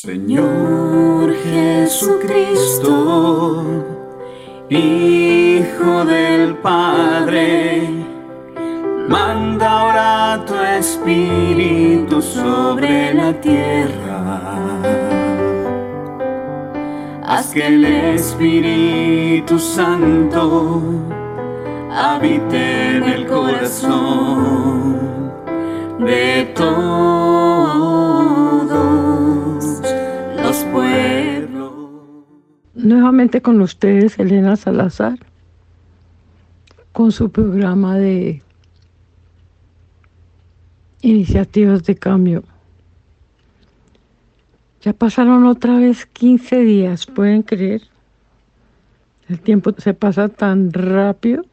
Señor Jesucristo, Hijo del Padre, manda ahora tu Espíritu sobre la tierra. Haz que el Espíritu Santo habite en el corazón de todos Nuevamente con ustedes, Elena Salazar, con su programa de iniciativas de cambio. Ya pasaron otra vez 15 días, ¿pueden creer? El tiempo se pasa tan rápido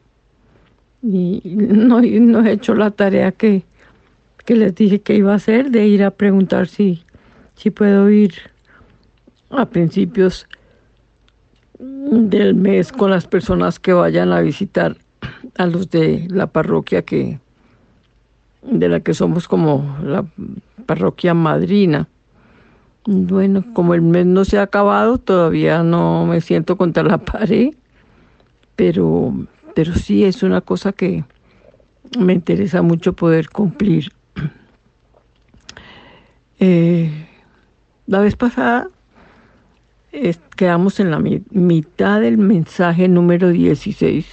y no, no he hecho la tarea que, que, les dije que iba a hacer, de ir a preguntar si, si puedo ir a principios del mes con las personas que vayan a visitar a los de la parroquia que de la que somos como la parroquia madrina. Bueno, como el mes no se ha acabado, todavía no me siento contra la pared, pero, pero sí es una cosa que me interesa mucho poder cumplir. Eh, la vez pasada quedamos en la mitad del mensaje número 16,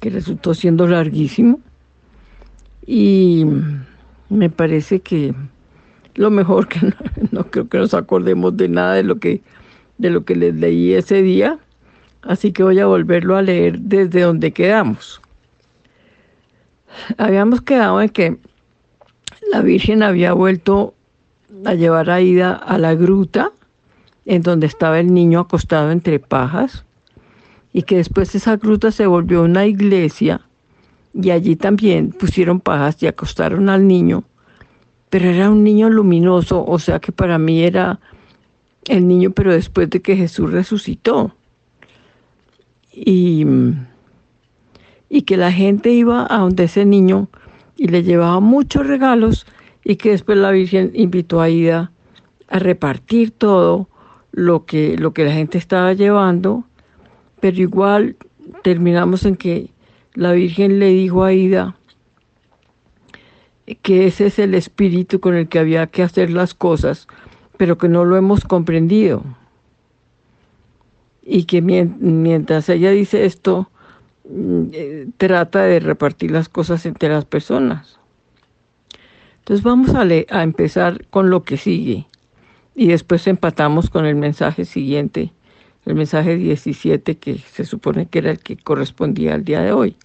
que resultó siendo larguísimo, y me parece que lo mejor que no, creo que nos acordemos de nada de lo que de lo que les leí ese día, así que voy a volverlo a leer desde donde quedamos. Habíamos quedado en que la Virgen había vuelto a llevar a Ida a la gruta en donde estaba el niño acostado entre pajas y que después esa gruta se volvió una iglesia y allí también pusieron pajas y acostaron al niño pero era un niño luminoso, o sea que para mí era el niño, pero después de que Jesús resucitó. Y, y que la gente iba a donde ese niño y le llevaba muchos regalos y que después la Virgen invitó a Ida a repartir todo lo que, lo que la gente estaba llevando, pero igual terminamos en que la Virgen le dijo a Ida, que ese es el espíritu con el que había que hacer las cosas, pero que no lo hemos comprendido. Y que mientras ella dice esto, mm, eh, trata de repartir las cosas entre las personas. Entonces vamos a, a empezar con lo que sigue y después empatamos con el mensaje siguiente, el mensaje 17 que se supone que era el que correspondía al día de hoy.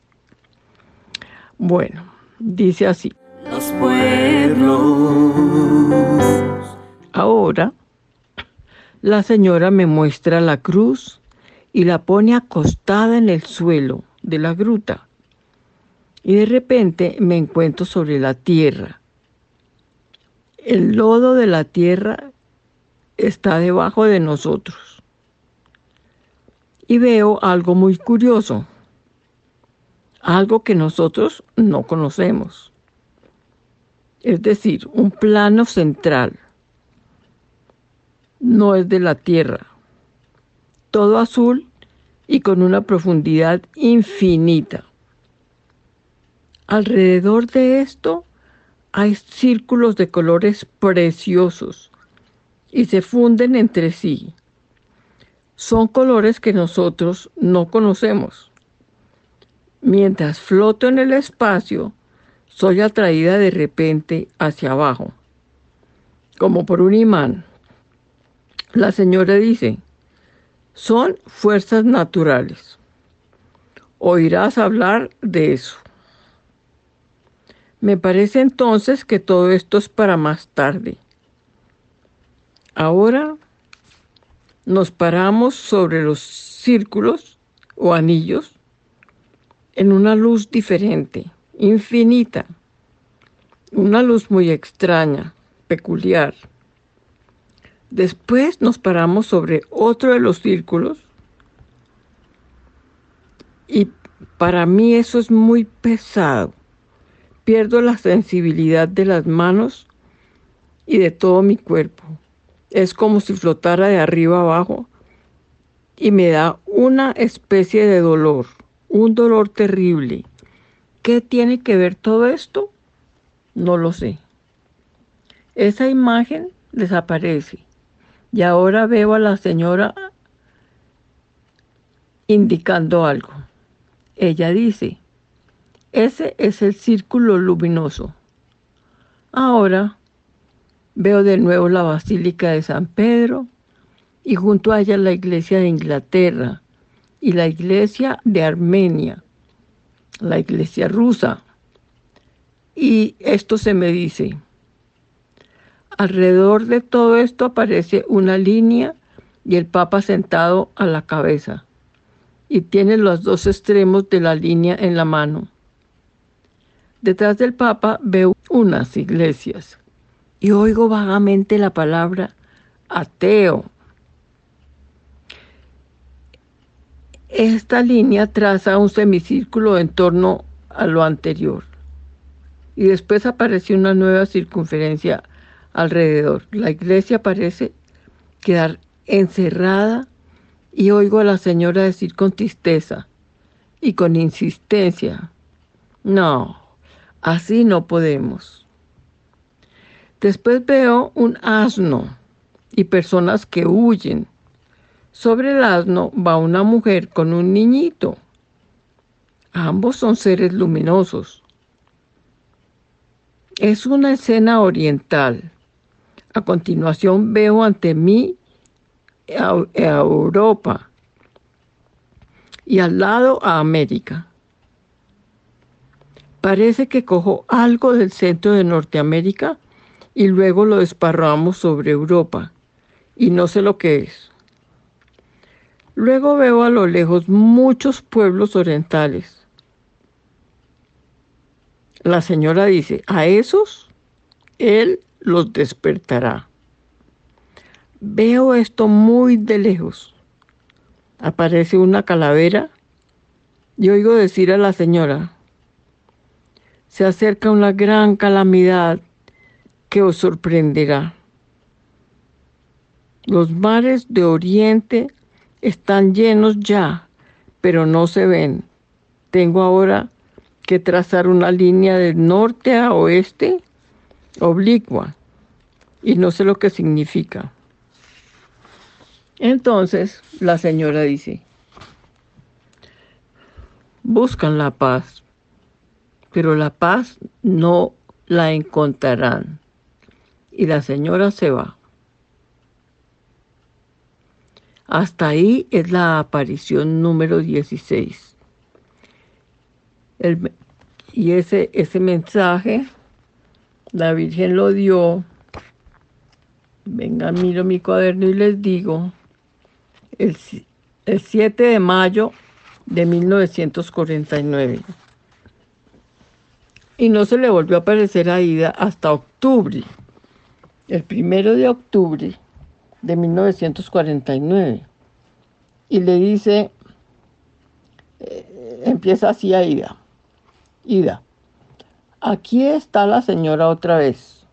Bueno, dice así los pueblos. Ahora, la señora me muestra la cruz y la pone acostada en el suelo de la gruta. Y de repente me encuentro sobre la tierra. El lodo de la tierra está debajo de nosotros. Y veo algo muy curioso, algo que nosotros no conocemos es decir, un plano central. No es de la Tierra. Todo azul y con una profundidad infinita. Alrededor de esto hay círculos de colores preciosos y se funden entre sí. Son colores que nosotros no conocemos. Mientras floto en el espacio, soy atraída de repente hacia abajo, como por un imán. La señora dice, son fuerzas naturales. Oirás hablar de eso. Me parece entonces que todo esto es para más tarde. Ahora nos paramos sobre los círculos o anillos en una luz diferente infinita, una luz muy extraña, peculiar. Después nos paramos sobre otro de los círculos y para mí eso es muy pesado. Pierdo la sensibilidad de las manos y de todo mi cuerpo. Es como si flotara de arriba abajo y me da una especie de dolor, un dolor terrible. ¿Qué tiene que ver todo esto? No lo sé. Esa imagen desaparece y ahora veo a la señora indicando algo. Ella dice, ese es el círculo luminoso. Ahora veo de nuevo la Basílica de San Pedro y junto a ella la iglesia de Inglaterra y la iglesia de Armenia, la iglesia rusa. Y esto se me dice, alrededor de todo esto aparece una línea y el Papa sentado a la cabeza y tiene los dos extremos de la línea en la mano. Detrás del Papa veo unas iglesias y oigo vagamente la palabra ateo Esta línea traza un semicírculo en torno a lo anterior y después aparece una nueva circunferencia alrededor. La iglesia parece quedar encerrada y oigo a la señora decir con tristeza y con insistencia, no, así no podemos. Después veo un asno y personas que huyen sobre el asno va una mujer con un niñito. Ambos son seres luminosos. Es una escena oriental. A continuación veo ante mí a, Europa y al lado a América. Parece que cojo algo del centro de Norteamérica y luego lo desparramos sobre Europa y no sé lo que es. Luego veo a lo lejos muchos pueblos orientales. La señora dice, a esos Él los despertará. Veo esto muy de lejos. Aparece una calavera y oigo decir a la señora, se acerca una gran calamidad que os sorprenderá. Los mares de Oriente están llenos ya, pero no se ven. Tengo ahora que trazar una línea de norte a oeste oblicua y no sé lo que significa. Entonces la señora dice, buscan la paz, pero la paz no la encontrarán. Y la señora se va. Hasta ahí es la aparición número 16. y ese, ese mensaje, la Virgen lo dio. Venga, miro mi cuaderno y les digo, el, el 7 de mayo de 1949. Y no se le volvió a aparecer a Ida hasta octubre. El primero de octubre de 1949. Y le dice, eh, empieza así a Ida. Ida, aquí está la señora otra vez.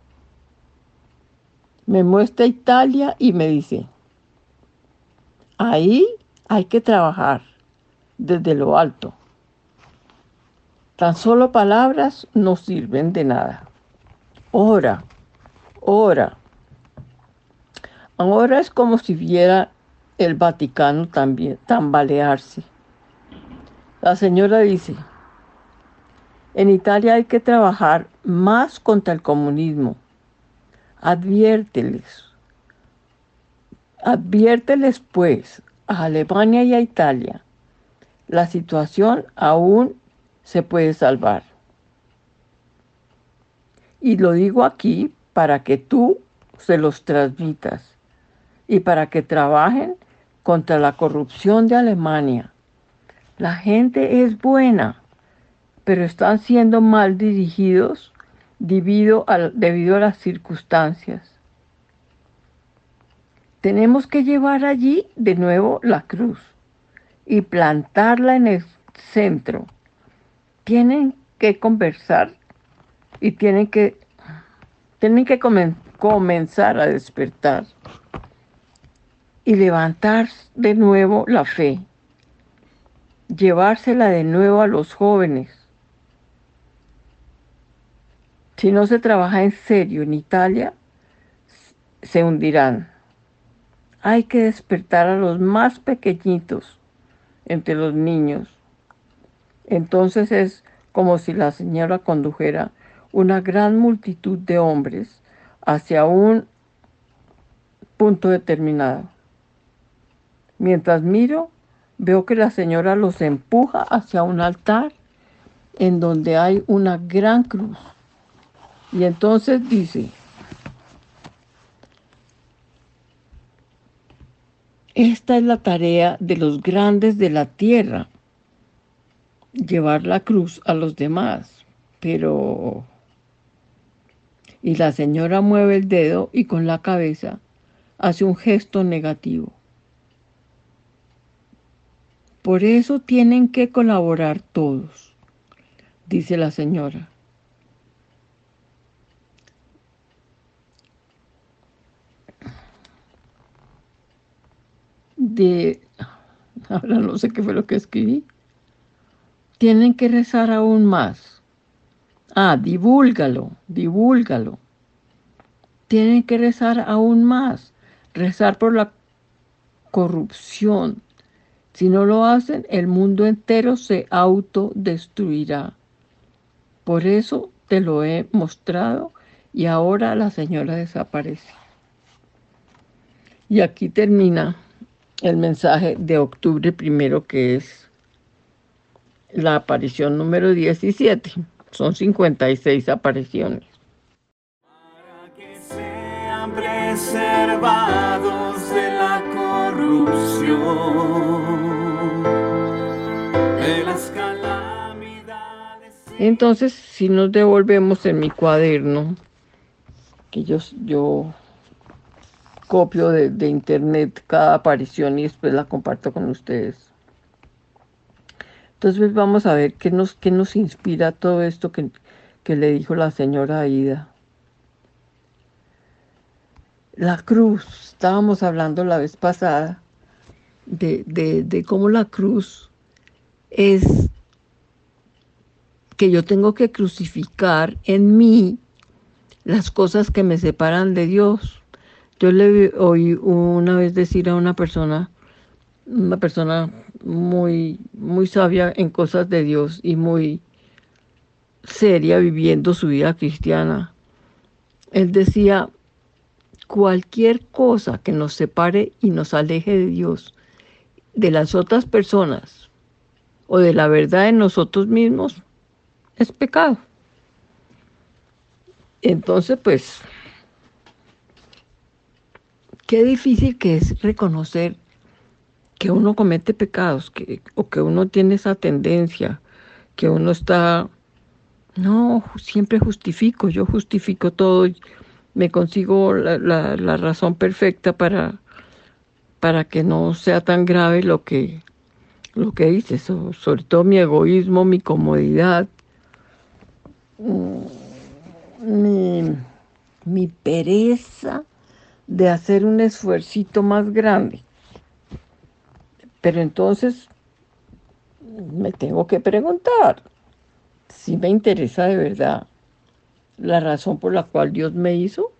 Me muestra Italia y me dice, ahí hay que trabajar desde lo alto. Tan solo palabras no sirven de nada. Ora, ora, Ahora es como si viera el Vaticano también tambalearse. La señora dice, en Italia hay que trabajar más contra el comunismo. Adviérteles. Adviérteles pues a Alemania y a Italia. La situación aún se puede salvar. Y lo digo aquí para que tú se los transmitas y para que trabajen contra la corrupción de Alemania. La gente es buena, pero están siendo mal dirigidos debido a, debido a las circunstancias. Tenemos que llevar allí de nuevo la cruz y plantarla en el centro. Tienen que conversar y tienen que, tienen que comenzar a despertar. y levantar de nuevo la fe, llevársela de nuevo a los jóvenes. Si no se trabaja en serio en Italia, se hundirán. Hay que despertar a los más pequeñitos entre los niños. Entonces es como si la señora condujera una gran multitud de hombres hacia un punto determinado. Mientras miro, veo que la señora los empuja hacia un altar en donde hay una gran cruz. Y entonces dice, esta es la tarea de los grandes de la tierra, llevar la cruz a los demás. Pero... Y la señora mueve el dedo y con la cabeza hace un gesto negativo. Por eso tienen que colaborar todos, dice la señora. De, ahora no sé qué fue lo que escribí. Tienen que rezar aún más. Ah, divúlgalo, divúlgalo. Tienen que rezar aún más. Rezar por la corrupción, si no lo hacen, el mundo entero se autodestruirá. Por eso te lo he mostrado y ahora la señora desaparece. Y aquí termina el mensaje de octubre primero, que es la aparición número 17. Son 56 apariciones. Para que sean preservados de la corrupción. Entonces, si nos devolvemos en mi cuaderno, que yo, yo copio de, internet cada aparición y después la comparto con ustedes. Entonces vamos a ver qué nos, qué nos inspira todo esto que, que le dijo la señora Aida. La cruz, estábamos hablando la vez pasada de, de, de cómo la cruz es que yo tengo que crucificar en mí las cosas que me separan de Dios. Yo le oí una vez decir a una persona, una persona muy, muy sabia en cosas de Dios y muy seria viviendo su vida cristiana. Él decía, cualquier cosa que nos separe y nos aleje de Dios, de las otras personas o de la verdad en nosotros mismos, es pecado. Entonces, pues, qué difícil que es reconocer que uno comete pecados, que, o que uno tiene esa tendencia, que uno está, no, siempre justifico, yo justifico todo, me consigo la, la razón perfecta para, para que no sea tan grave lo que, lo que hice, sobre todo mi egoísmo, mi comodidad, mi, mi pereza de hacer un esfuercito más grande. Pero entonces me tengo que preguntar si me interesa de verdad la razón por la cual Dios me hizo,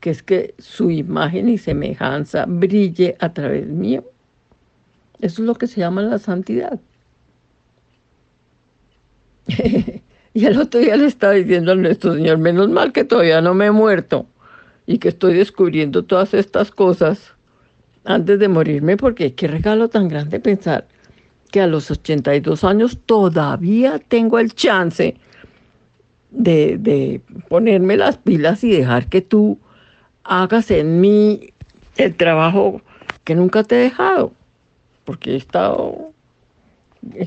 que es que su imagen y semejanza brille a través mío. Eso es lo que se llama la santidad. Y el otro día le estaba diciendo a nuestro Señor, menos mal que todavía no me he muerto y que estoy descubriendo todas estas cosas antes de morirme, porque qué regalo tan grande pensar que a los 82 años todavía tengo el chance de, de ponerme las pilas y dejar que tú hagas en mí el trabajo que nunca te he dejado, porque he estado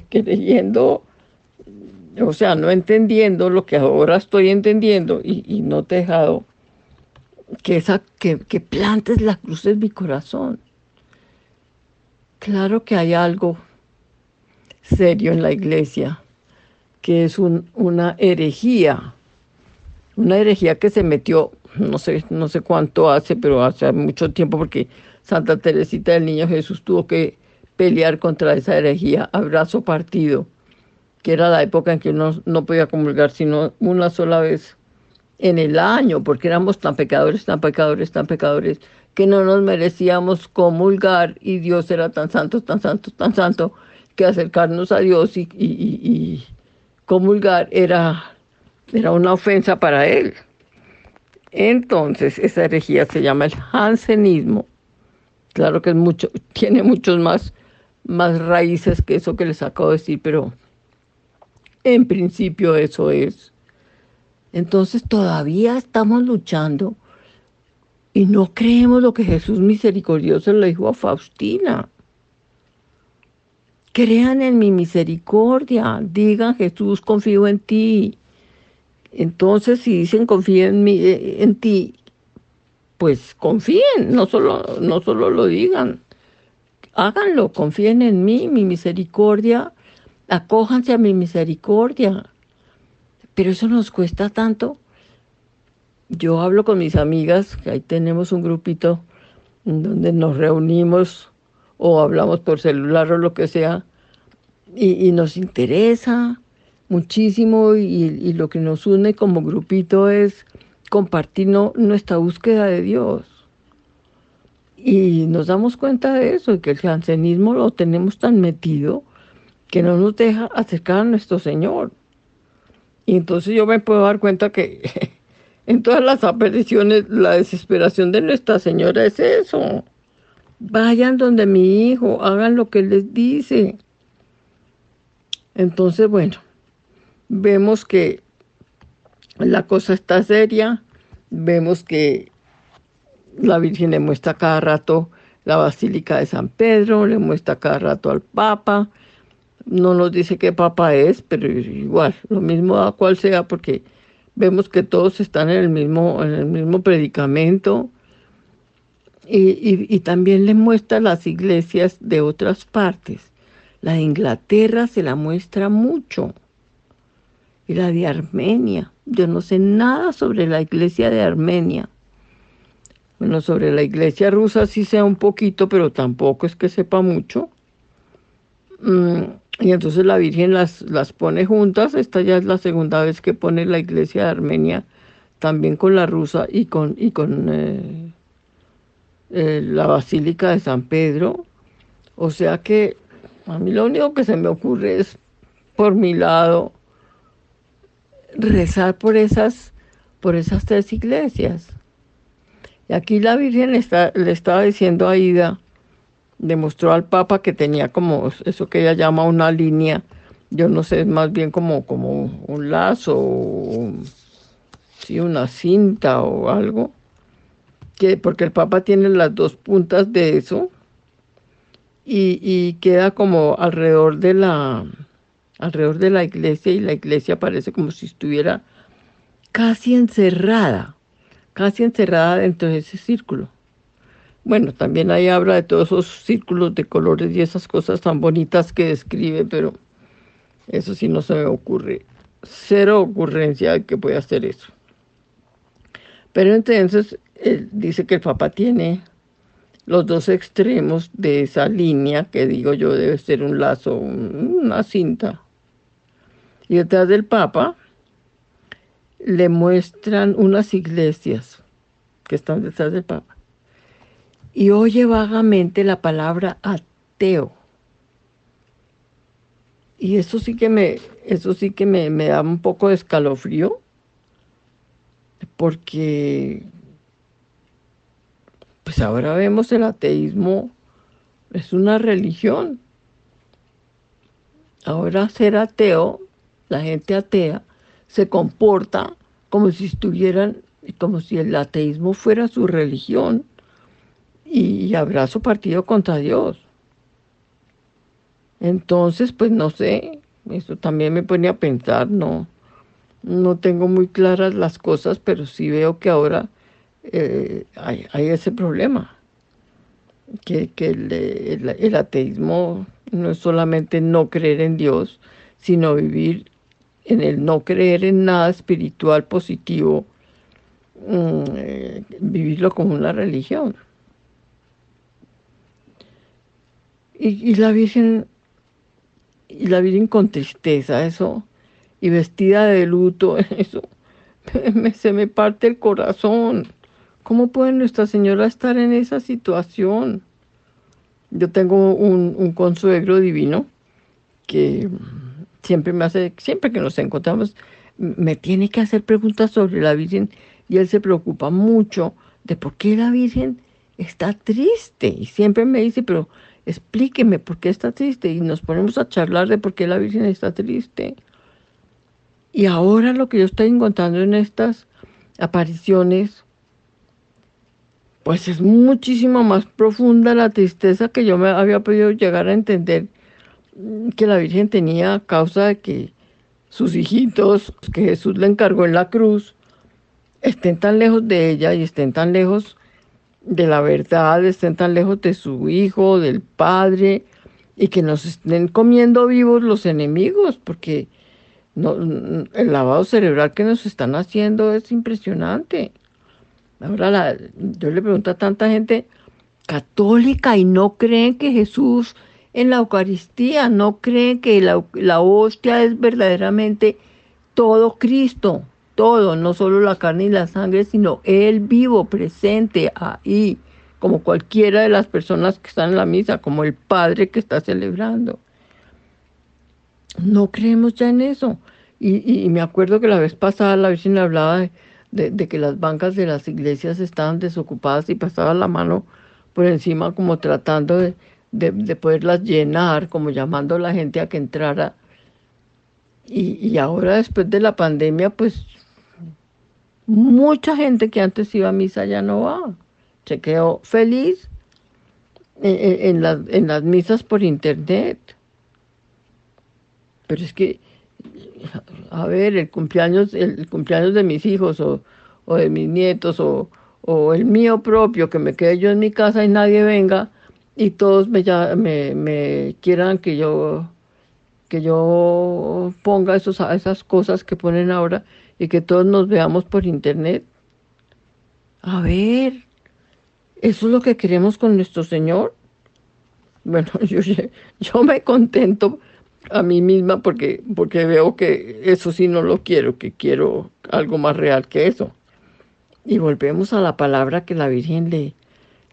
creyendo o sea, no entendiendo lo que ahora estoy entendiendo y, no te he dejado que, esa, que, que plantes la cruz en mi corazón. Claro que hay algo serio en la iglesia, que es una herejía, una herejía que se metió, no sé, no sé cuánto hace, pero hace mucho tiempo, porque Santa Teresita del Niño Jesús tuvo que pelear contra esa herejía abrazo partido, que era la época en que uno no podía comulgar sino una sola vez en el año, porque éramos tan pecadores, tan pecadores, tan pecadores, que no nos merecíamos comulgar y Dios era tan santo, tan santo, tan santo, que acercarnos a Dios y, y, y comulgar era, era una ofensa para Él. Entonces, esa herejía se llama el jansenismo. Claro que es mucho, tiene muchos más, más raíces que eso que les acabo de decir, pero en principio eso es. Entonces todavía estamos luchando y no creemos lo que Jesús misericordioso le dijo a Faustina. Crean en mi misericordia, digan Jesús, confío en ti. Entonces, si dicen confío en, mí, eh, en ti, pues confíen, no solo, no solo lo digan, háganlo, confíen en mí, mi misericordia, acójanse a mi misericordia. Pero eso nos cuesta tanto. Yo hablo con mis amigas, que ahí tenemos un grupito donde nos reunimos o hablamos por celular o lo que sea, y, nos interesa muchísimo y, lo que nos une como grupito es compartir nuestra búsqueda de Dios. Y nos damos cuenta de eso, que el jansenismo lo tenemos tan metido que no nos deja acercar a nuestro Señor. Y entonces yo me puedo dar cuenta que en todas las apariciones la desesperación de Nuestra Señora es eso. Vayan donde mi hijo, hagan lo que les dice. Entonces, bueno, vemos que la cosa está seria, vemos que la Virgen le muestra cada rato la Basílica de San Pedro, le muestra cada rato al Papa, no nos dice qué Papa es, pero igual, lo mismo a cual sea, porque vemos que todos están en el mismo, en el mismo predicamento, y, y, también le muestra las iglesias de otras partes. La de Inglaterra se la muestra mucho. Y la de Armenia. Yo no sé nada sobre la iglesia de Armenia. Bueno, sobre la iglesia rusa sí sé un poquito, pero tampoco es que sepa mucho. Mm, y entonces la Virgen las, las pone juntas. Esta ya es la segunda vez que pone la iglesia de Armenia también con la rusa y con, y con eh, eh, la Basílica de San Pedro. O sea que a mí lo único que se me ocurre es, por mi lado, rezar por esas, por esas tres iglesias. Y aquí la Virgen está, le estaba diciendo a Ida, demostró al Papa que tenía como eso que ella llama una línea, yo no sé, más bien como, como un lazo, o, sí, una cinta o algo, que, porque el Papa tiene las dos puntas de eso y, y queda como alrededor de la alrededor de la iglesia y la iglesia parece como si estuviera casi encerrada, casi encerrada dentro de ese círculo. Bueno, también ahí habla de todos esos círculos de colores y esas cosas tan bonitas que describe, pero eso sí no se me ocurre. Cero ocurrencia de que pueda hacer eso. Pero entonces él dice que el Papa tiene los dos extremos de esa línea, que digo yo debe ser un lazo, una cinta. Y detrás del Papa le muestran unas iglesias que están detrás del Papa. Y oye vagamente la palabra ateo. Y eso sí que me, eso sí que me, me da un poco de escalofrío, porque pues ahora vemos el ateísmo es una religión. Ahora ser ateo, la gente atea, se comporta como si estuvieran, como si el ateísmo fuera su religión y habrá su partido contra Dios. Entonces, pues no sé, eso también me pone a pensar, no, no tengo muy claras las cosas, pero sí veo que ahora eh, hay, ese problema, que, el, ateísmo no es solamente no creer en Dios, sino vivir en el no creer en nada espiritual positivo, mm, eh, vivirlo como una religión. Y, y la Virgen, y la Virgen con tristeza, eso, y vestida de luto, eso, me- se me parte el corazón. ¿Cómo puede Nuestra Señora estar en esa situación? Yo tengo un, un consuegro divino que siempre me hace, siempre que nos encontramos, me tiene que hacer preguntas sobre la Virgen y él se preocupa mucho de por qué la Virgen está triste. Y siempre me dice, pero explíqueme por qué está triste. Y nos ponemos a charlar de por qué la Virgen está triste. Y ahora lo que yo estoy encontrando en estas apariciones, pues es muchísimo más profunda la tristeza que yo me había podido llegar a entender mm, que la Virgen tenía a causa de que sus hijitos, que Jesús le encargó en la cruz, estén tan lejos de ella y estén tan lejos de la verdad, estén tan lejos de su hijo, del padre, y que nos estén comiendo vivos los enemigos, porque el lavado cerebral que nos están haciendo es impresionante. Ahora la- yo le pregunto a tanta gente católica y no creen que Jesús en la Eucaristía, no creen que la, la hostia es verdaderamente todo Cristo, todo, no solo la carne y la sangre, sino Él vivo, presente ahí, como cualquiera de las personas que están en la misa, como el Padre que está celebrando. No creemos ya en eso. Y, y- me acuerdo que la vez pasada la Virgen hablaba de, de- que las bancas de las iglesias estaban desocupadas y pasaba la mano por encima como tratando de, de- de poderlas llenar, como llamando a la gente a que entrara. Y, y ahora después de la pandemia, pues mucha gente que antes iba a misa ya no va. Se quedó feliz en, en- las, en las misas por internet. Pero es que, a ver, el cumpleaños, el cumpleaños de mis hijos o, o de mis nietos o, o el mío propio, que me quede yo en mi casa y nadie venga y todos me, ya- me, me quieran que yo que yo ponga esos, esas cosas que ponen ahora y que todos nos veamos por internet. A ver, ¿eso es lo que queremos con nuestro Señor? Bueno, yo, yo me contento a mí misma porque, porque veo que eso sí no lo quiero, que quiero algo más real que eso. Y volvemos a la palabra que la Virgen le,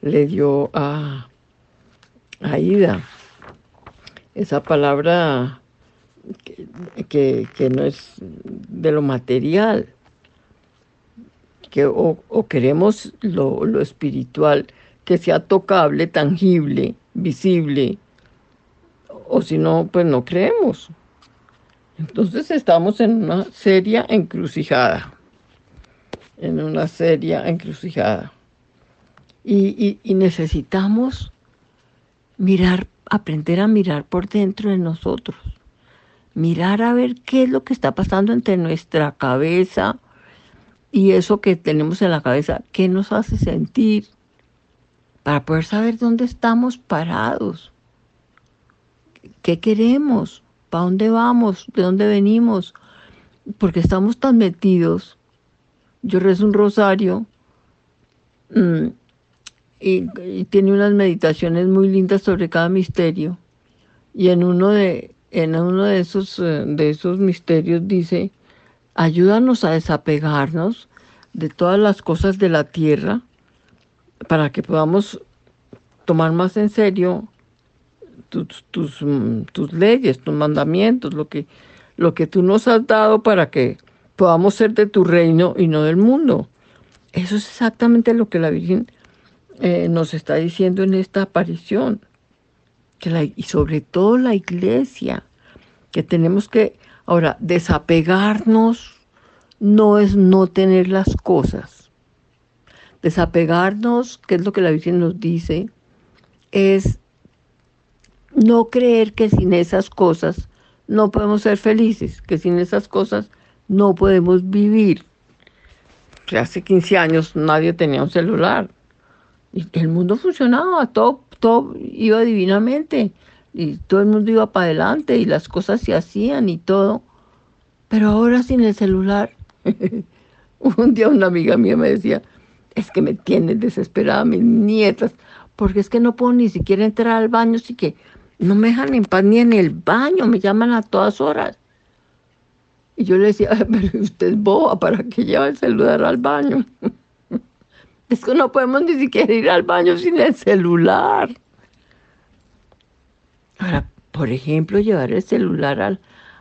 le dio a, a Ida. Esa palabra que, que, no es de lo material, que o, o queremos lo, lo espiritual, que sea tocable, tangible, visible, o si no, pues no creemos. Entonces estamos en una seria encrucijada, en una seria encrucijada. Y, y, y necesitamos mirar, aprender a mirar por dentro de nosotros, mirar a ver qué es lo que está pasando entre nuestra cabeza y eso que tenemos en la cabeza, qué nos hace sentir, para poder saber dónde estamos parados, qué queremos, para dónde vamos, de dónde venimos, porque estamos tan metidos. Yo rezo un rosario mm, y, y tiene unas meditaciones muy lindas sobre cada misterio. Y en uno de, en uno de esos, eh, de esos misterios dice, ayúdanos a desapegarnos de todas las cosas de la tierra para que podamos tomar más en serio tus, tus, mm, tus leyes, tus mandamientos, lo que, lo que tú nos has dado para que podamos ser de tu reino y no del mundo. Eso es exactamente lo que la Virgen eh, nos está diciendo en esta aparición. Y sobre todo la iglesia, que tenemos que, ahora, desapegarnos no es no tener las cosas. Desapegarnos, que es lo que la Virgen nos dice, es no creer que sin esas cosas no podemos ser felices, que sin esas cosas no podemos vivir. Que hace 15 años nadie tenía un celular y el mundo funcionaba, todo, todo iba divinamente y todo el mundo iba para adelante y las cosas se hacían y todo. Pero ahora sin el celular, un día una amiga mía me decía, es que me tienen desesperada mis nietas, porque es que no puedo ni siquiera entrar al baño, así que no me dejan en paz ni en el baño, me llaman a todas horas. Y yo le decía, pero usted es boba, ¿para qué lleva el celular al baño? es que no podemos ni siquiera ir al baño sin el celular. Ahora, por ejemplo, llevar el celular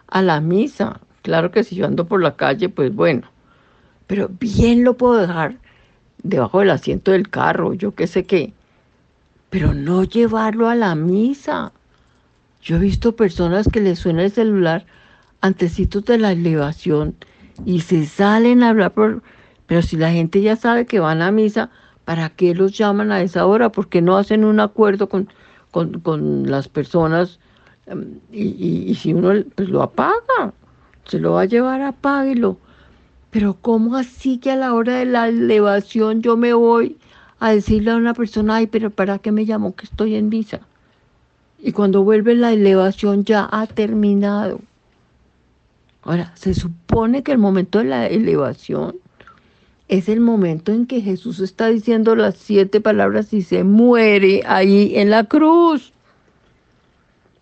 a la misa. Claro que si yo ando por la calle, pues bueno. Pero bien lo puedo dejar debajo del asiento del carro, yo qué sé qué. Pero no llevarlo a la misa. Yo he visto personas que les suena el celular antecitos de la elevación y se salen a hablar por... Pero si la gente ya sabe que van a misa, ¿para qué los llaman a esa hora? ¿Por qué no hacen un acuerdo con, con, las personas? Em, y, si uno pues lo apaga, se lo va a llevar, apáguelo. Pero ¿cómo así que a la hora de la elevación yo me voy a decirle a una persona, ay, pero ¿para qué me llamó que estoy en misa? Y cuando vuelve la elevación ya ha terminado. Ahora, se supone que el momento de la elevación es el momento en que Jesús está diciendo las siete palabras y se muere ahí en la cruz.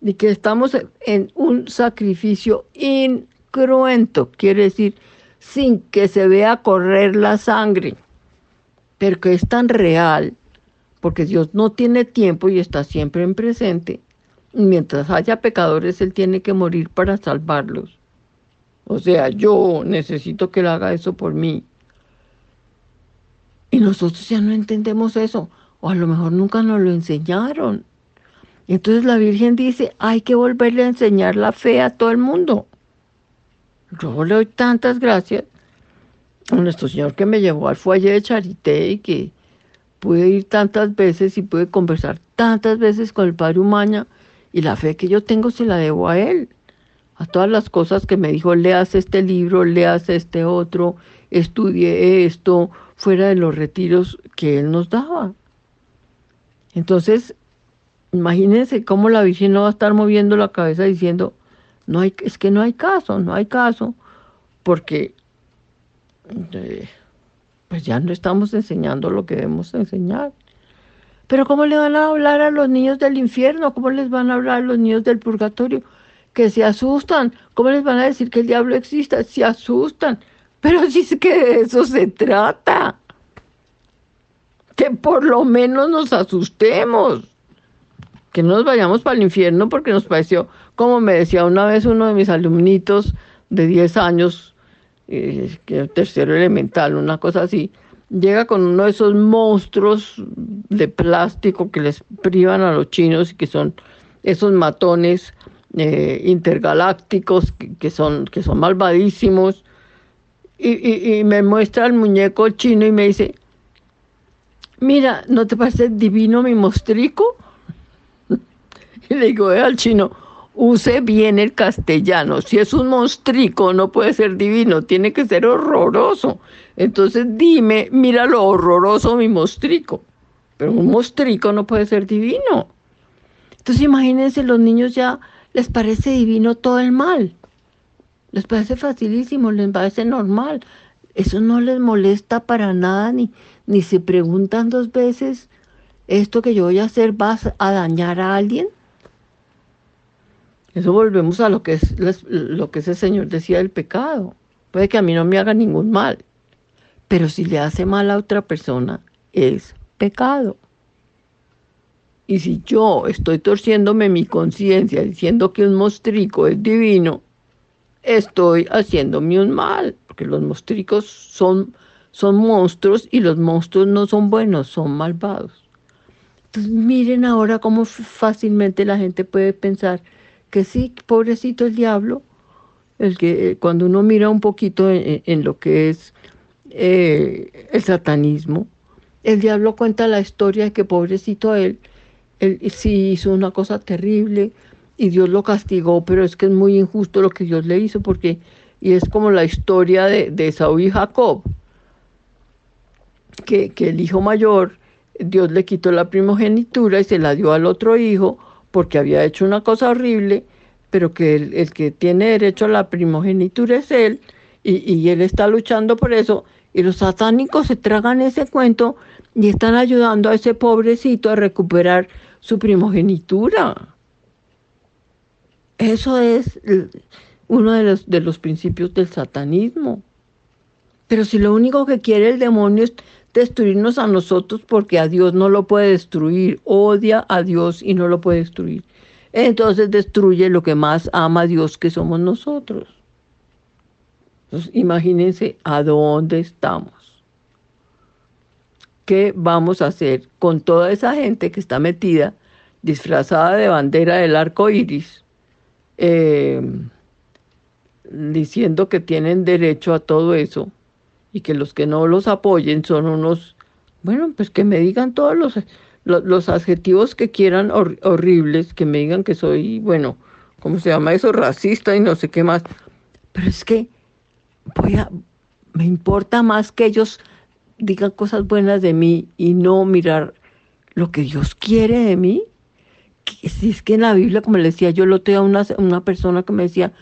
Y que estamos en un sacrificio incruento, quiere decir, sin que se vea correr la sangre, pero que es tan real, porque Dios no tiene tiempo y está siempre en presente. mientras haya pecadores, Él tiene que morir para salvarlos. O sea, yo necesito que Él haga eso por mí. Y nosotros ya no entendemos eso, o a lo mejor nunca nos lo enseñaron. Entonces la Virgen dice, hay que volverle a enseñar la fe a todo el mundo. Yo le doy tantas gracias a nuestro Señor que me llevó al fuelle de Charité y que pude ir tantas veces y pude conversar tantas veces con el Padre Umaña y la fe que yo tengo se la debo a Él a todas las cosas que me dijo, leas este libro, leas este otro, estudie esto, fuera de los retiros que él nos daba. Entonces, imagínense cómo la Virgen no va a estar moviendo la cabeza diciendo, no hay, es que no hay caso, no hay caso, porque eh, pues ya no estamos enseñando lo que debemos enseñar. Pero ¿cómo le van a hablar a los niños del infierno? ¿Cómo les van a hablar a los niños del purgatorio? que se asustan. ¿Cómo les van a decir que el diablo exista? Se asustan. Pero si es que de eso se trata. Que por lo menos nos asustemos. Que no nos vayamos para el infierno porque nos pareció, como me decía una vez uno de mis alumnitos de 10 años, eh, tercero elemental, una cosa así, llega con uno de esos monstruos de plástico que les privan a los chinos y que son esos matones eh, intergalácticos que, son, que son malvadísimos. Y, me muestra el muñeco chino y me dice, mira, ¿no te parece divino mi mostrico? y le digo al chino, use bien el castellano. Si es un monstrico, no puede ser divino, tiene que ser horroroso. Entonces dime, mira lo horroroso mi mostrico. Pero un mostrico no puede ser divino. Entonces imagínense los niños ya les parece divino todo el mal. Les parece facilísimo, les parece normal. Eso no les molesta para nada, ni, ni se preguntan dos veces, ¿esto que yo voy a hacer va a dañar a alguien? Eso volvemos a lo que es lo que ese señor decía del pecado. Puede que a mí no me haga ningún mal, pero si le hace mal a otra persona, es pecado. Y si yo estoy torciéndome mi conciencia diciendo que un mostrico es divino, estoy haciéndome un mal, porque los mostricos son, son monstruos y los monstruos no son buenos, son malvados. Entonces miren ahora cómo fácilmente la gente puede pensar que sí, pobrecito el diablo, el que eh, cuando uno mira un poquito en, lo que es eh, el satanismo, el diablo cuenta la historia de que pobrecito él, él sí hizo una cosa terrible y Dios lo castigó, pero es que es muy injusto lo que Dios le hizo porque, y es como la historia de, de Saúl y Jacob, que, el hijo mayor, Dios le quitó la primogenitura y se la dio al otro hijo porque había hecho una cosa horrible, pero que el, el que tiene derecho a la primogenitura es él, y, y, él está luchando por eso, y los satánicos se tragan ese cuento y están ayudando a ese pobrecito a recuperar su primogenitura. Eso es uno de los, principios del satanismo. Pero si lo único que quiere el demonio es destruirnos a nosotros porque a Dios no lo puede destruir, odia a Dios y no lo puede destruir. Entonces destruye lo que más ama a Dios que somos nosotros. Entonces, imagínense a dónde estamos. ¿Qué vamos a hacer con toda esa gente que está metida, disfrazada de bandera del arco iris, eh, diciendo que tienen derecho a todo eso y que los que no los apoyen son unos, bueno, pues que me digan todos los, los, adjetivos que quieran horribles, que me digan que soy, bueno, ¿cómo se llama eso? Racista y no sé qué más. Pero es que voy a, me importa más que ellos digan cosas buenas de mí y no mirar lo que Dios quiere de mí si es que en la Biblia, como le decía, yo lo tengo a una, una persona que me decía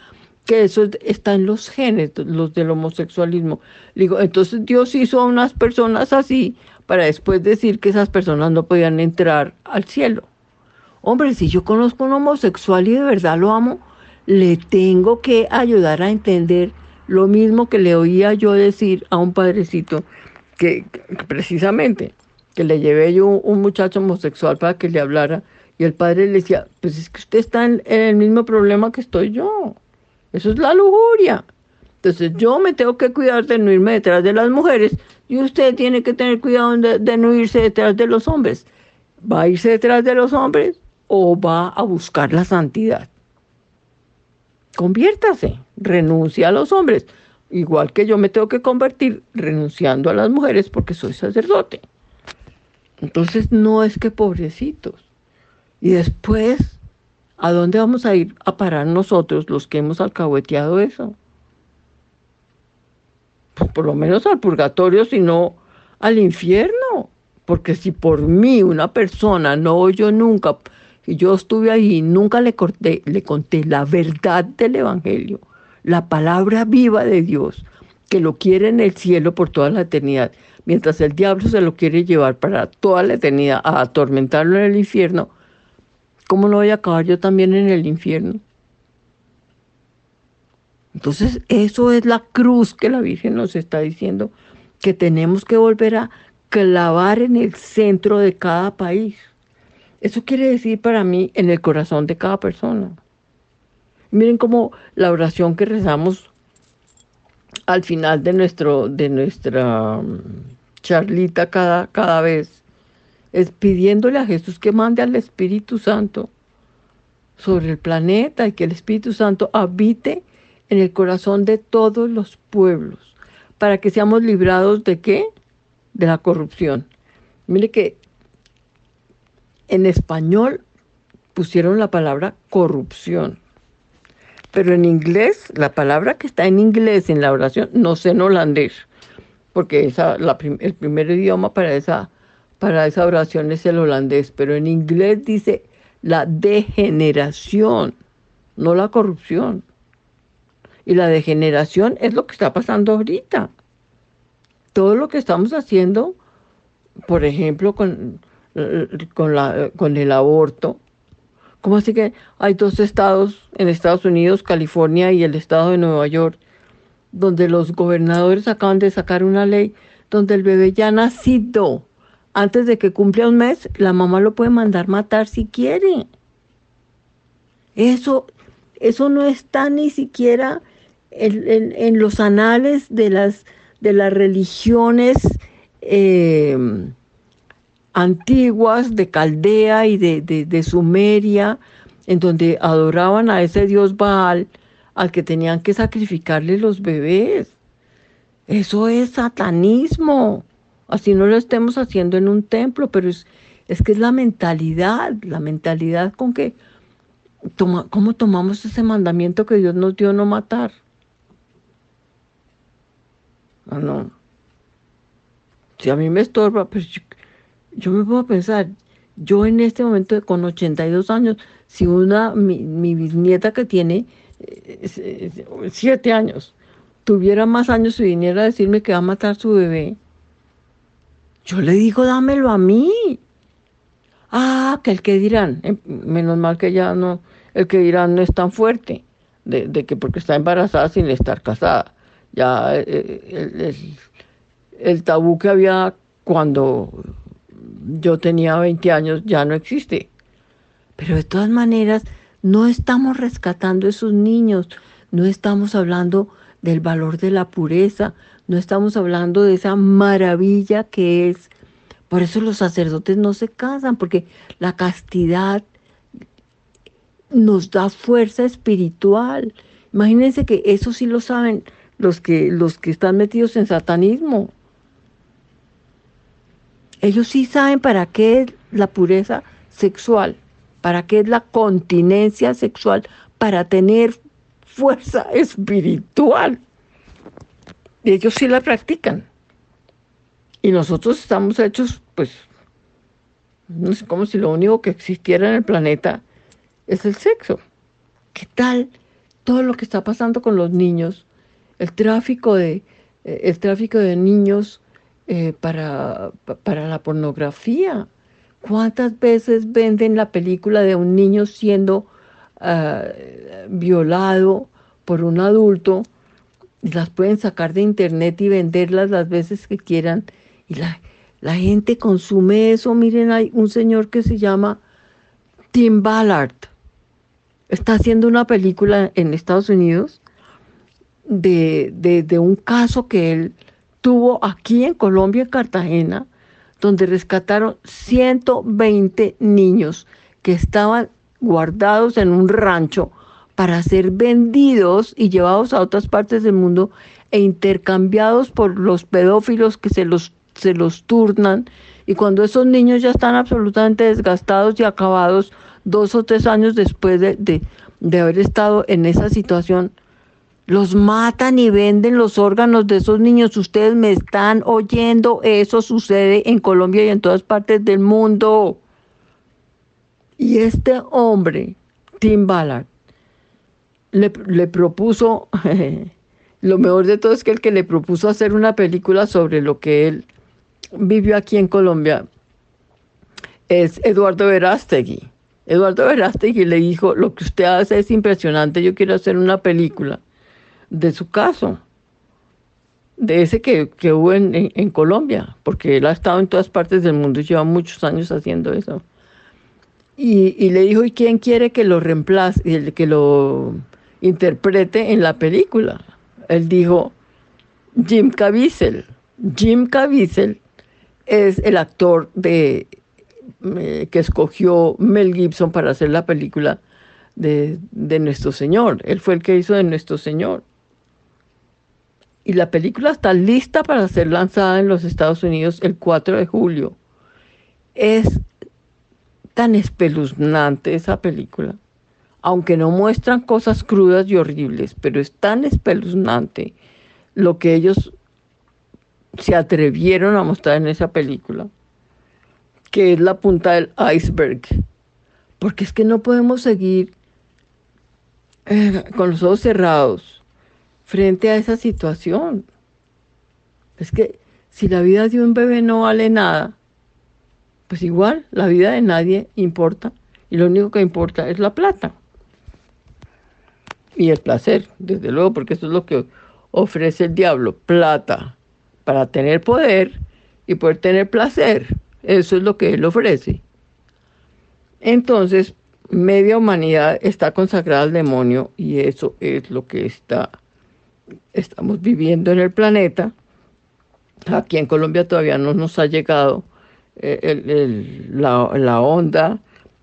que eso está en los genes, los del homosexualismo. digo, entonces Dios hizo a unas personas así para después decir que esas personas no podían entrar al cielo. Hombre, si yo conozco a un homosexual y de verdad lo amo, le tengo que ayudar a entender lo mismo que le oía yo decir a un padrecito que, precisamente que le llevé yo un muchacho homosexual para que le hablara y el padre le decía, pues es que usted está en, el mismo problema que estoy yo. Eso es la lujuria. Entonces yo me tengo que cuidar de no irme detrás de las mujeres y usted tiene que tener cuidado de, no irse detrás de los hombres. ¿Va a irse detrás de los hombres o va a buscar la santidad? Conviértase, renuncia a los hombres. Igual que yo me tengo que convertir renunciando a las mujeres porque soy sacerdote. Entonces no es que pobrecitos. Y después, ¿a dónde vamos a ir a parar nosotros los que hemos alcahueteado eso? Pues por lo menos al purgatorio, sino al infierno. Porque si por mí una persona no oyó nunca, y yo estuve ahí, nunca le, corté, le conté la verdad del Evangelio, la palabra viva de Dios, que lo quiere en el cielo por toda la eternidad, mientras el diablo se lo quiere llevar para toda la eternidad a atormentarlo en el infierno, ¿cómo no voy a acabar yo también en el infierno? Entonces, eso es la cruz que la Virgen nos está diciendo, que tenemos que volver a clavar en el centro de cada país. Eso quiere decir para mí en el corazón de cada persona. Miren cómo la oración que rezamos al final de, nuestro, de nuestra mm, charlita cada, cada vez es pidiéndole a Jesús que mande al Espíritu Santo sobre el planeta y que el Espíritu Santo habite en el corazón de todos los pueblos, para que seamos librados de qué? De la corrupción. Mire que en español pusieron la palabra corrupción, pero en inglés, la palabra que está en inglés en la oración, no sé en holandés, porque esa, el primer idioma para esa para esa oración es el holandés, pero en inglés dice la degeneración, no la corrupción. Y la degeneración es lo que está pasando ahorita. Todo lo que estamos haciendo, por ejemplo, con, con, el aborto, ¿cómo así que hay dos estados en Estados Unidos, California y el estado de Nueva York, donde los gobernadores acaban de sacar una ley donde el bebé ya nacido antes de que cumpla un mes, la mamá lo puede mandar matar si quiere. Eso, eso no está ni siquiera en, los anales de las, de las religiones em, antiguas de Caldea y de, de Sumeria, en donde adoraban a ese dios Baal al que tenían que sacrificarle los bebés. Eso es satanismo así no lo estemos haciendo en un templo, pero es, es que es la mentalidad, la mentalidad con que, toma, ¿cómo tomamos ese mandamiento que Dios nos dio no matar? Ah, no. Si a mí me estorba, pues yo, me puedo pensar, yo en este momento con 82 años, si una, mi, mi bisnieta que tiene 7 eh, años, tuviera más años y viniera a decirme que va a matar su bebé, yo le digo, dámelo a mí. Ah, que el que dirán, em, menos mal que ya no, el que dirán no es tan fuerte, de, que porque está embarazada sin estar casada. Ya eh, el, el- el tabú que había cuando yo tenía 20 años ya no existe. Pero de todas maneras, no estamos rescatando esos niños, no estamos hablando del valor de la pureza, no estamos hablando de esa maravilla que es. Por eso los sacerdotes no se casan, porque la castidad nos da fuerza espiritual. Imagínense que eso sí lo saben los que, los que están metidos en satanismo. Ellos sí saben para qué es la pureza sexual, para qué es la continencia sexual, para tener fuerza espiritual. Y ellos sí la practican. Y nosotros estamos hechos, pues, no sé, como si lo único que existiera en el planeta es el sexo. ¿Qué tal todo lo que está pasando con los niños? El tráfico de, eh, el tráfico de niños eh, para, pa- para la pornografía. ¿Cuántas veces venden la película de un niño siendo ah, violado por un adulto? Las pueden sacar de internet y venderlas las veces que quieran. Y la, la gente consume eso. Miren, hay un señor que se llama Tim Ballard. Está haciendo una película en Estados Unidos de, de, de un caso que él tuvo aquí en Colombia, en Cartagena, donde rescataron 120 niños que estaban guardados en un rancho para ser vendidos y llevados a otras partes del mundo e intercambiados por los pedófilos que se los, se los turnan. Y cuando esos niños ya están absolutamente desgastados y acabados, dos o tres años después de, de, de haber estado en esa situación, los matan y venden los órganos de esos niños. Ustedes me están oyendo. Eso sucede en Colombia y en todas partes del mundo. Y este hombre, Tim Ballard, le, le propuso, lo mejor de todo es que el que le propuso hacer una película sobre lo que él vivió aquí en Colombia es Eduardo Verástegui. Eduardo Verástegui le dijo, lo que usted hace es impresionante, yo quiero hacer una película de su caso, de ese que, que hubo en, en, Colombia, porque él ha estado en todas partes del mundo y lleva muchos años haciendo eso. Y, y le dijo, ¿y quién quiere que lo reemplace, que lo interprete en la película? Él dijo, Jim Caviezel. Jim Caviezel es el actor de, eh, que escogió Mel Gibson para hacer la película de, de Nuestro Señor. Él fue el que hizo de Nuestro Señor. Y la película está lista para ser lanzada en los Estados Unidos el 4 de julio. Es tan espeluznante esa película, aunque no muestran cosas crudas y horribles, pero es tan espeluznante lo que ellos se atrevieron a mostrar en esa película, que es la punta del iceberg, porque es que no podemos seguir eh, con los ojos cerrados frente a esa situación. Es que si la vida de un bebé no vale nada, pues igual la vida de nadie importa y lo único que importa es la plata y el placer, desde luego, porque eso es lo que ofrece el diablo, plata, para tener poder y poder tener placer. Eso es lo que él ofrece. Entonces, media humanidad está consagrada al demonio y eso es lo que está, estamos viviendo en el planeta. Aquí en Colombia todavía no nos ha llegado eh, la, onda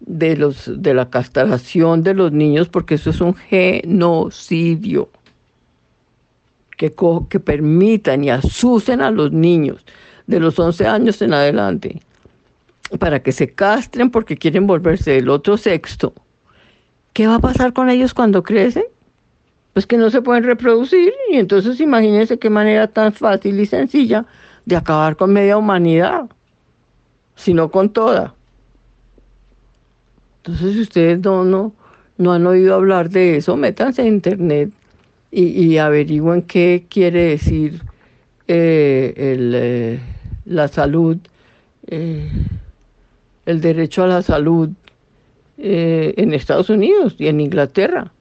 de, los, de la castración de los niños, porque eso es un genocidio. Que, que permitan y asusen a los niños de los 11 años en adelante para que se castren porque quieren volverse del otro sexto. ¿Qué va a pasar con ellos cuando crecen? Pues que no se pueden reproducir y entonces imagínense qué manera tan fácil y sencilla de acabar con media humanidad sino con toda. Entonces, si ustedes no, no, no han oído hablar de eso, métanse en internet y, y averigüen qué quiere decir eh, el, eh, la salud, eh, el derecho a la salud en Estados Unidos y en Inglaterra.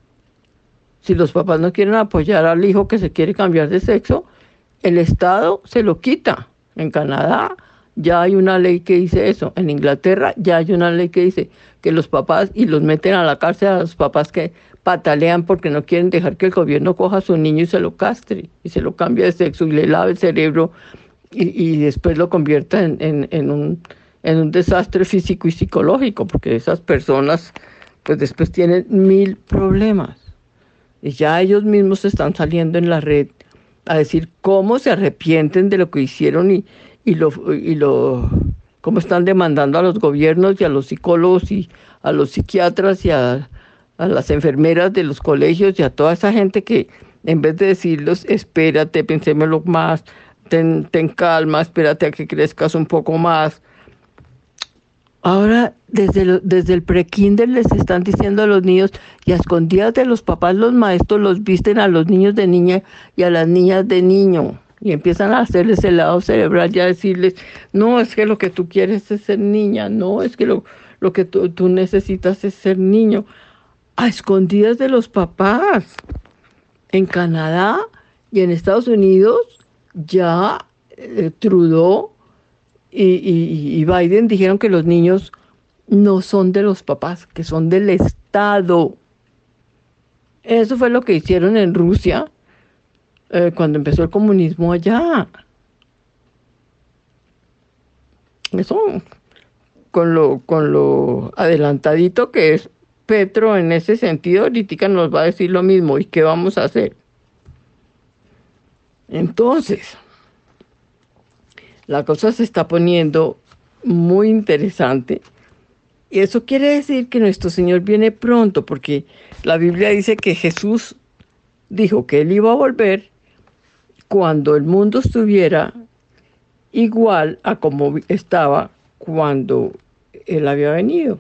Si los papás no quieren apoyar al hijo que se quiere cambiar de sexo, el Estado se lo quita. En Canadá ya hay una ley que dice eso. En Inglaterra ya hay una ley que dice que los papás y los meten a la cárcel a los papás que patalean porque no quieren dejar que el gobierno coja a su niño y se lo castre y se lo cambie de sexo y le lave el cerebro y, después lo convierta en, un, en un desastre físico y psicológico porque esas personas pues después tienen mil problemas y ya ellos mismos están saliendo en la red a decir cómo se arrepienten de lo que hicieron y, y lo, y lo cómo están demandando a los gobiernos y a los psicólogos y a los psiquiatras y a, las enfermeras de los colegios y a toda esa gente que en vez de decirles espérate, pensémoslo más, ten, ten calma, espérate a que crezcas un poco más. Ahora, desde, desde el prekinder les están diciendo a los niños y a escondidas de los papás, los maestros los visten a los niños de niña y a las niñas de niño y empiezan a hacerles el lado cerebral y a decirles, no, es que lo que tú quieres es ser niña, no, es que lo, lo que tú, tú necesitas es ser niño, a escondidas de los papás. En Canadá y en Estados Unidos ya eh, Trudeau y, y, y Biden dijeron que los niños no son de los papás, que son del Estado. Eso fue lo que hicieron en Rusia eh, cuando empezó el comunismo allá. Eso, con lo, con lo adelantadito que es Petro en ese sentido, ahorita nos va a decir lo mismo. ¿Y qué vamos a hacer? Entonces, la cosa se está poniendo muy interesante. Y eso quiere decir que nuestro Señor viene pronto, porque la Biblia dice que Jesús dijo que Él iba a volver cuando el mundo estuviera igual a como estaba cuando él había venido.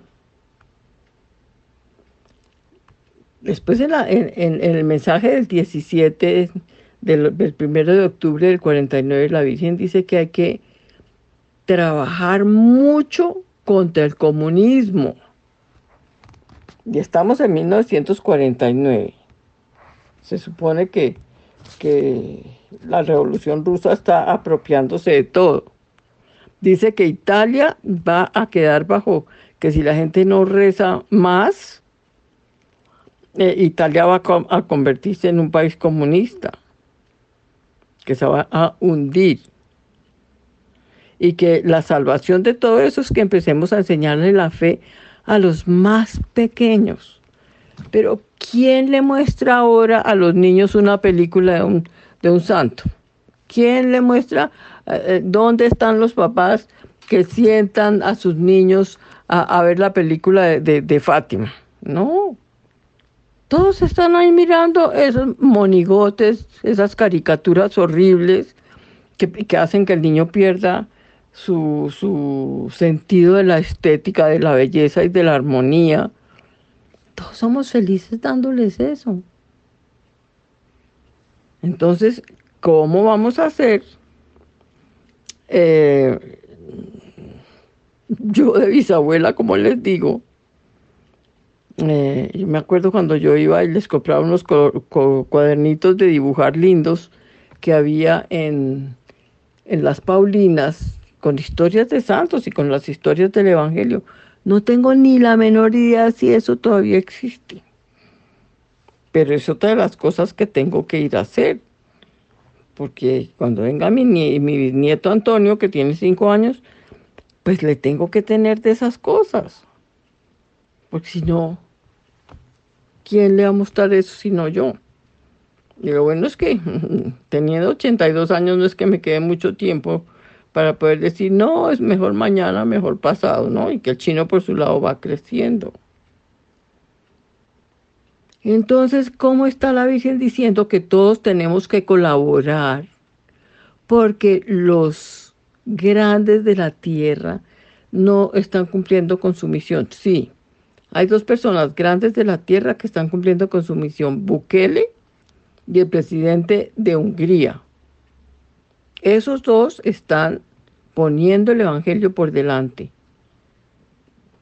Después en, el mensaje del 17, del, del 1 de octubre del 49, la Virgen dice que hay que trabajar mucho contra el comunismo. Y estamos en 1949. Se supone que, que la revolución rusa está apropiándose de todo. Dice que Italia va a quedar bajo, que si la gente no reza más, eh, Italia va a, convertirse en un país comunista, que se va a hundir. Y que la salvación de todo eso es que empecemos a enseñarle la fe a los más pequeños. Pero ¿quién le muestra ahora a los niños una película de un, de un santo. ¿Quién le muestra eh, eh, dónde están los papás que sientan a sus niños a, ver la película de, Fátima? No. Todos están ahí mirando esos monigotes, esas caricaturas horribles que, que hacen que el niño pierda su, su sentido de la estética, de la belleza y de la armonía. Todos somos felices dándoles eso. Entonces, ¿cómo vamos a hacer? Eh, yo de bisabuela, como les digo, eh, yo me acuerdo cuando yo iba y les compraba unos cuadernitos de dibujar lindos que había en, en las Paulinas con historias de santos y con las historias del Evangelio. No tengo ni la menor idea si eso todavía existe pero es otra de las cosas que tengo que ir a hacer. Porque cuando venga mi, mi nieto Antonio, que tiene cinco años, pues le tengo que tener de esas cosas. Porque si no, ¿quién le va a mostrar eso si no yo? Y lo bueno es que teniendo 82 años no es que me quede mucho tiempo para poder decir, no, es mejor mañana, mejor pasado, ¿no? Y que el chino por su lado va creciendo. Entonces, ¿cómo está la Virgen diciendo que todos tenemos que colaborar? Porque los grandes de la tierra no están cumpliendo con su misión. Sí, hay dos personas grandes de la tierra que están cumpliendo con su misión, Bukele y el presidente de Hungría. Esos dos están poniendo el Evangelio por delante.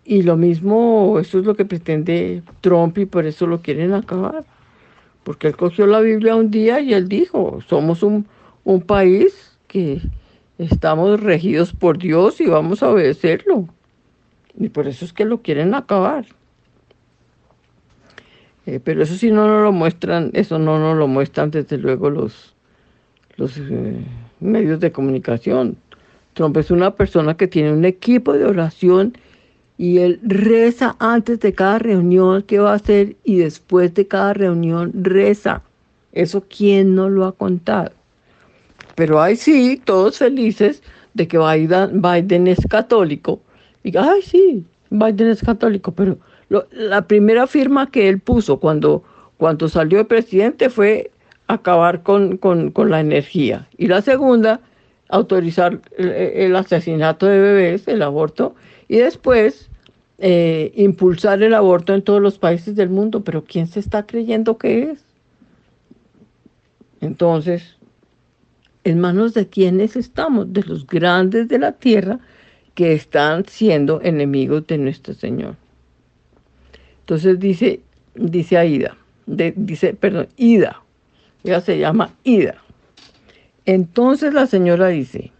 Y lo mismo, eso es lo que pretende Trump y por eso lo quieren acabar. Porque él cogió la Biblia un día y él dijo, somos un, un país que estamos regidos por Dios y vamos a obedecerlo. Y por eso es que lo quieren acabar. Eh, pero eso sí no nos lo muestran, eso no nos lo muestran desde luego los, los eh, medios de comunicación. Trump es una persona que tiene un equipo de oración y él reza antes de cada reunión que va a hacer y después de cada reunión reza. Eso quién no lo ha contado. Pero ahí sí, todos felices de que Biden, es católico. Y ay sí, Biden es católico, pero la primera firma que él puso cuando, cuando salió de presidente fue acabar con, la energía. Y la segunda, autorizar el, asesinato de bebés, el aborto, y después eh, impulsar el aborto en todos los países del mundo. Pero ¿quién se está creyendo que es? Entonces, ¿en manos de quiénes estamos? De los grandes de la tierra que están siendo enemigos de nuestro Señor. Entonces dice, dice Aida, dice, perdón, Ida, ella se llama Ida. Entonces la señora dice,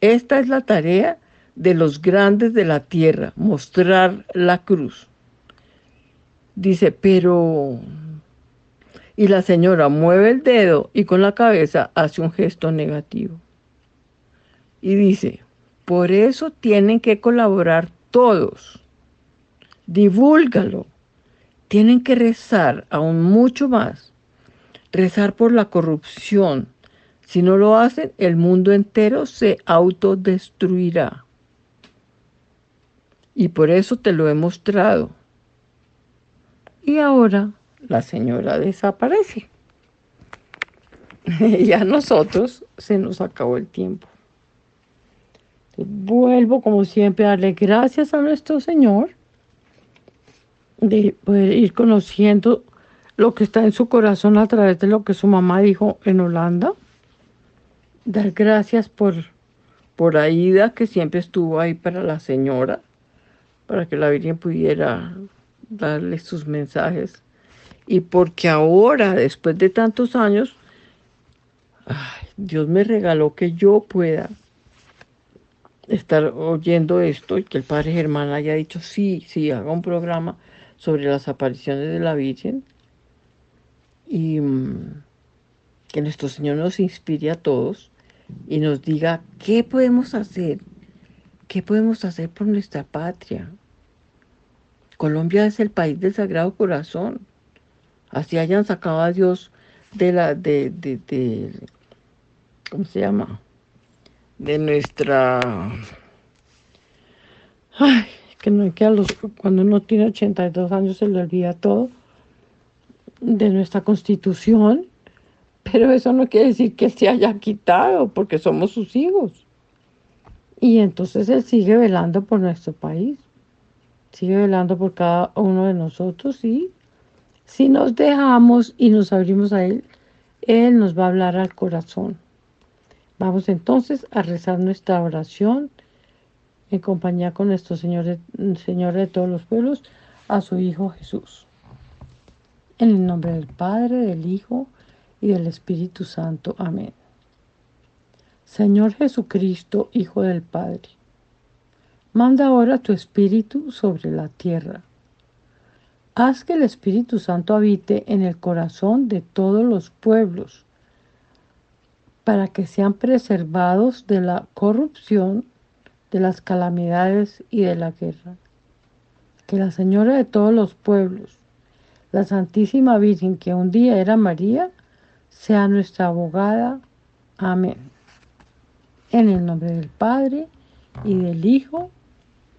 esta es la tarea de los grandes de la tierra, mostrar la cruz. Dice, pero... Y la señora mueve el dedo y con la cabeza hace un gesto negativo. Y dice, por eso tienen que colaborar todos. Divúlgalo. Tienen que rezar aún mucho más. Rezar por la corrupción. Si no lo hacen, el mundo entero se autodestruirá. Y por eso te lo he mostrado. Y ahora la señora desaparece. y a nosotros se nos acabó el tiempo. Vuelvo como siempre a darle gracias a nuestro Señor de poder ir conociendo lo que está en su corazón a través de lo que su mamá dijo en Holanda. Dar gracias por, por Aida, que siempre estuvo ahí para la señora, para que la Virgen pudiera darle sus mensajes. Y porque ahora, después de tantos años, Dios me regaló que yo pueda estar oyendo esto y que el padre Germán haya dicho, sí, sí, haga un programa sobre las apariciones de la Virgen y mm, que nuestro Señor nos inspire a todos y nos diga qué podemos hacer, qué podemos hacer por nuestra patria. Colombia es el país del Sagrado Corazón. Así hayan sacado a Dios de la, de, de, de ¿cómo se llama? De nuestra, ay, que no que a los, cuando uno tiene 82 años se le olvida todo de nuestra constitución, pero eso no quiere decir que se haya quitado, porque somos sus hijos. Y entonces Él sigue velando por nuestro país, sigue velando por cada uno de nosotros y si nos dejamos y nos abrimos a Él, Él nos va a hablar al corazón. Vamos entonces a rezar nuestra oración en compañía con nuestro Señor, Señor de todos los pueblos, a su Hijo Jesús. En el nombre del Padre, del Hijo y del Espíritu Santo. Amén. Señor Jesucristo, Hijo del Padre, manda ahora tu Espíritu sobre la tierra. Haz que el Espíritu Santo habite en el corazón de todos los pueblos, para que sean preservados de la corrupción de las calamidades y de la guerra. Que la Señora de todos los pueblos, la Santísima Virgen que un día era María, sea nuestra abogada. Amén. En el nombre del Padre y del Hijo